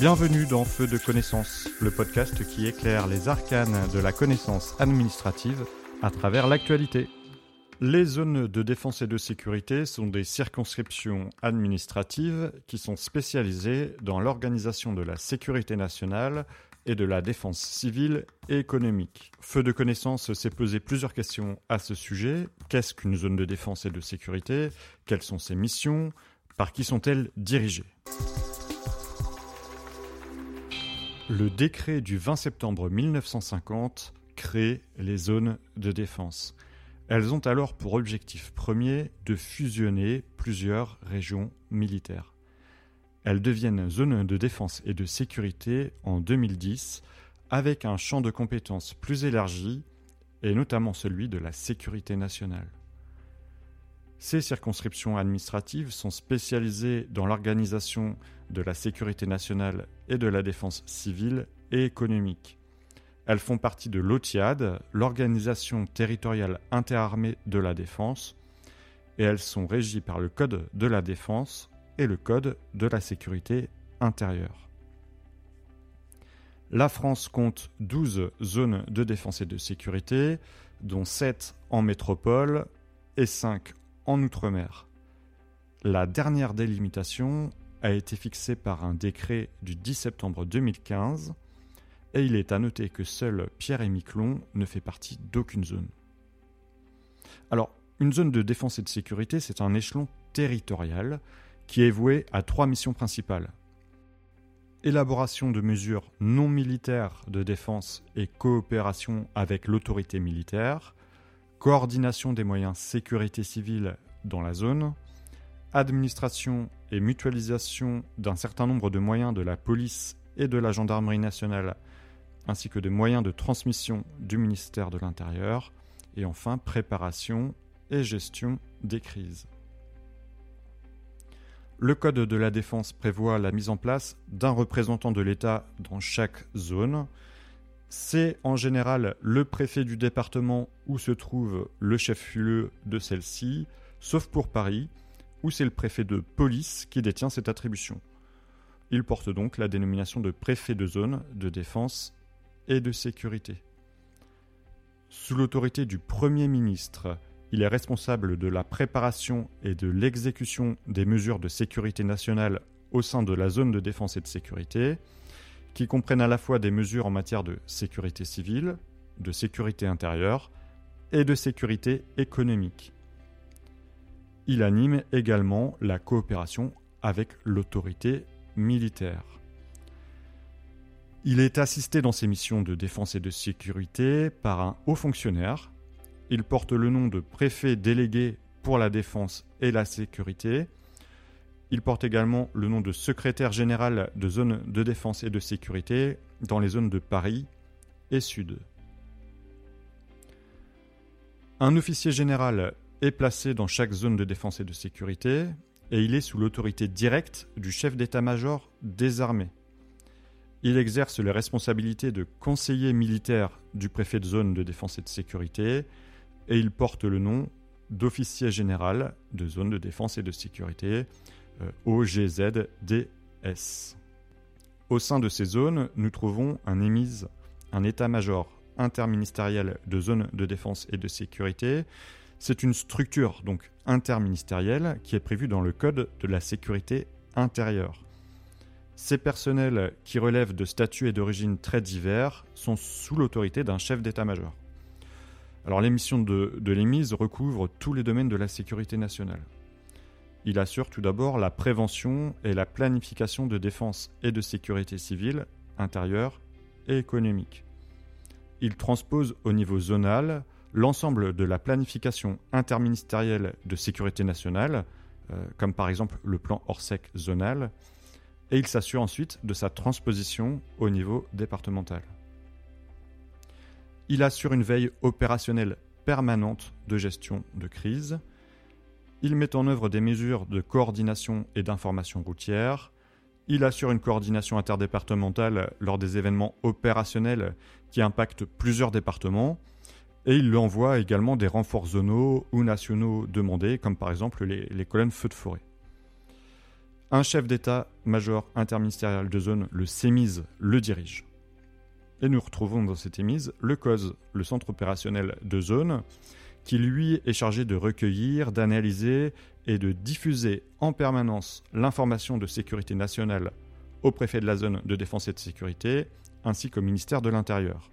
Bienvenue dans Feu de connaissance, le podcast qui éclaire les arcanes de la connaissance administrative à travers l'actualité. Les zones de défense et de sécurité sont des circonscriptions administratives qui sont spécialisées dans l'organisation de la sécurité nationale et de la défense civile et économique. Feu de connaissance s'est posé plusieurs questions à ce sujet. Qu'est-ce qu'une zone de défense et de sécurité? Quelles sont ses missions? Par qui sont-elles dirigées? Le décret du 20 septembre 1950 crée les zones de défense. Elles ont alors pour objectif premier de fusionner plusieurs régions militaires. Elles deviennent zones de défense et de sécurité en 2010 avec un champ de compétences plus élargi et notamment celui de la sécurité nationale. Ces circonscriptions administratives sont spécialisées dans l'organisation de la sécurité nationale et de la défense civile et économique. Elles font partie de l'OTIAD, l'Organisation territoriale interarmée de la défense, et elles sont régies par le Code de la défense et le Code de la sécurité intérieure. La France compte 12 zones de défense et de sécurité, dont 7 en métropole et 5 en outre-mer. La dernière délimitation a été fixée par un décret du 10 septembre 2015 et il est à noter que seul Pierre-et-Miquelon ne fait partie d'aucune zone. Alors, une zone de défense et de sécurité, c'est un échelon territorial qui est voué à trois missions principales. Élaboration de mesures non militaires de défense et coopération avec l'autorité militaire, coordination des moyens sécurité civile dans la zone, administration et mutualisation d'un certain nombre de moyens de la police et de la gendarmerie nationale ainsi que des moyens de transmission du ministère de l'Intérieur, et enfin préparation et gestion des crises. Le Code de la défense prévoit la mise en place d'un représentant de l'État dans chaque zone. C'est en général le préfet du département où se trouve le chef-lieu de celle-ci, sauf pour Paris, où c'est le préfet de police qui détient cette attribution. Il porte donc la dénomination de préfet de zone de défense et de sécurité. Sous l'autorité du Premier ministre, il est responsable de la préparation et de l'exécution des mesures de sécurité nationale au sein de la zone de défense et de sécurité, qui comprennent à la fois des mesures en matière de sécurité civile, de sécurité intérieure et de sécurité économique. Il anime également la coopération avec l'autorité militaire. Il est assisté dans ses missions de défense et de sécurité par un haut fonctionnaire. Il porte le nom de préfet délégué pour la défense et la sécurité. Il porte également le nom de secrétaire général de zone de défense et de sécurité dans les zones de Paris et Sud. Un officier général est placé dans chaque zone de défense et de sécurité et il est sous l'autorité directe du chef d'état-major des armées. Il exerce les responsabilités de conseiller militaire du préfet de zone de défense et de sécurité et il porte le nom d'officier général de zone de défense et de sécurité, OGZDS. Au sein de ces zones, nous trouvons un émise, un état-major interministériel de zone de défense et de sécurité. C'est une structure donc interministérielle qui est prévue dans le Code de la sécurité intérieure. Ces personnels, qui relèvent de statuts et d'origines très divers, sont sous l'autorité d'un chef d'état-major. Alors les missions de, de l'EMIS recouvrent tous les domaines de la sécurité nationale. Il assure tout d'abord la prévention et la planification de défense et de sécurité civile, intérieure et économique. Il transpose au niveau zonal l'ensemble de la planification interministérielle de sécurité nationale, euh, comme par exemple le plan Orsec zonal, et il s'assure ensuite de sa transposition au niveau départemental. Il assure une veille opérationnelle permanente de gestion de crise. Il met en œuvre des mesures de coordination et d'information routière. Il assure une coordination interdépartementale lors des événements opérationnels qui impactent plusieurs départements. Et il envoie également des renforts zonaux ou nationaux demandés, comme par exemple les, colonnes feux de forêt. Un chef d'état-major interministériel de zone, le CEMIS, le dirige. Et nous retrouvons dans cette émise le COS, le centre opérationnel de zone, qui lui est chargé de recueillir, d'analyser et de diffuser en permanence l'information de sécurité nationale au préfet de la zone de défense et de sécurité, ainsi qu'au ministère de l'Intérieur.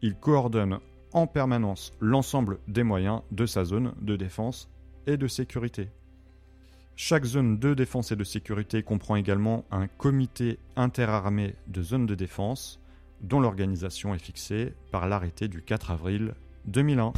Il coordonne en permanence l'ensemble des moyens de sa zone de défense et de sécurité. Chaque zone de défense et de sécurité comprend également un comité interarmé de zone de défense dont l'organisation est fixée par l'arrêté du 4 avril 2001.